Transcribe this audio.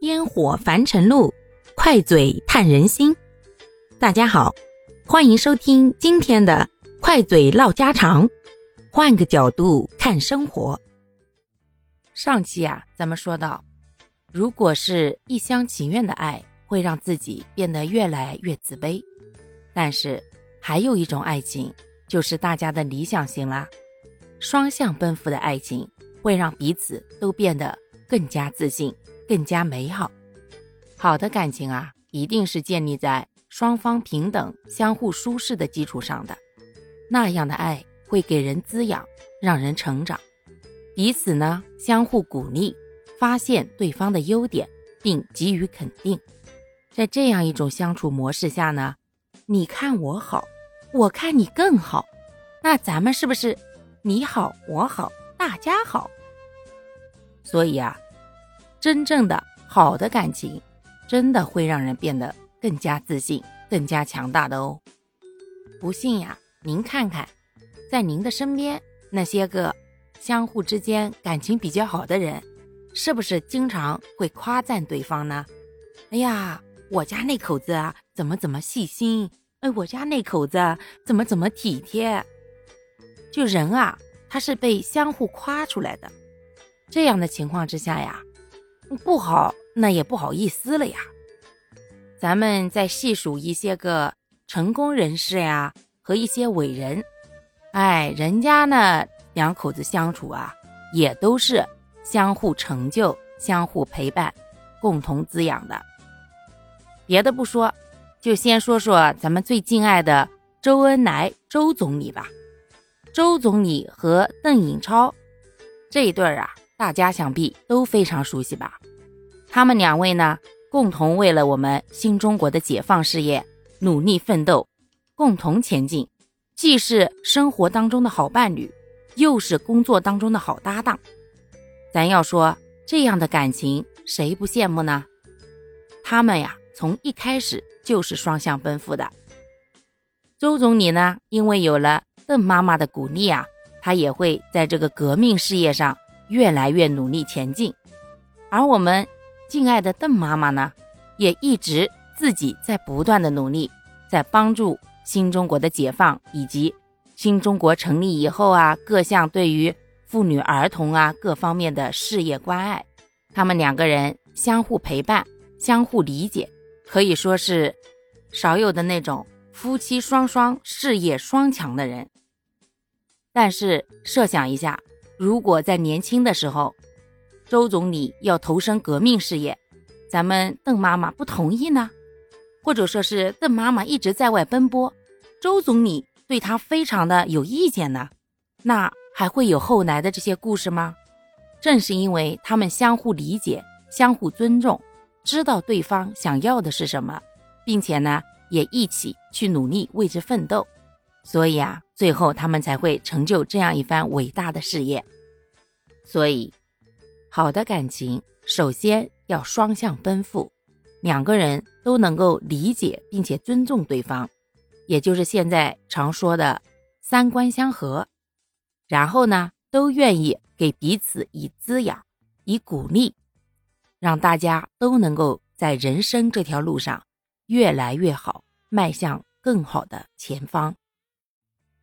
烟火凡尘路，快嘴探人心。大家好，欢迎收听今天的快嘴唠家常，换个角度看生活。上期啊，咱们说到，如果是一厢情愿的爱，会让自己变得越来越自卑；但是还有一种爱情，就是大家的理想型啦，双向奔赴的爱情。会让彼此都变得更加自信、更加美好。好的感情啊，一定是建立在双方平等、相互舒适的基础上的。那样的爱会给人滋养，让人成长。彼此呢，相互鼓励，发现对方的优点，并给予肯定。在这样一种相处模式下呢，你看我好，我看你更好，那咱们是不是你好我好？大家好，所以啊，真正的好的感情，真的会让人变得更加自信、更加强大的哦。不信呀，您看看，在您的身边那些个相互之间感情比较好的人，是不是经常会夸赞对方呢？哎呀，我家那口子啊，怎么怎么细心？哎，我家那口子怎么怎么体贴？就人啊。他是被相互夸出来的，这样的情况之下呀，不好，那也不好意思了呀。咱们再细数一些个成功人士呀，和一些伟人，哎，人家呢两口子相处啊，也都是相互成就、相互陪伴、共同滋养的。别的不说，就先说说咱们最敬爱的周恩来周总理吧。周总理和邓颖超这一对儿啊，大家想必都非常熟悉吧？他们两位呢，共同为了我们新中国的解放事业努力奋斗，共同前进，既是生活当中的好伴侣，又是工作当中的好搭档。咱要说这样的感情，谁不羡慕呢？他们呀，从一开始就是双向奔赴的。周总理呢，因为有了。邓妈妈的鼓励啊，他也会在这个革命事业上越来越努力前进。而我们敬爱的邓妈妈呢，也一直自己在不断的努力，在帮助新中国的解放以及新中国成立以后啊各项对于妇女儿童啊各方面的事业关爱。他们两个人相互陪伴，相互理解，可以说是少有的那种夫妻双双、事业双强的人。但是设想一下，如果在年轻的时候，周总理要投身革命事业，咱们邓妈妈不同意呢？或者说是邓妈妈一直在外奔波，周总理对她非常的有意见呢？那还会有后来的这些故事吗？正是因为他们相互理解、相互尊重，知道对方想要的是什么，并且呢，也一起去努力为之奋斗。所以啊，最后他们才会成就这样一番伟大的事业。所以，好的感情首先要双向奔赴，两个人都能够理解并且尊重对方，也就是现在常说的三观相合。然后呢，都愿意给彼此以滋养、以鼓励，让大家都能够在人生这条路上越来越好，迈向更好的前方。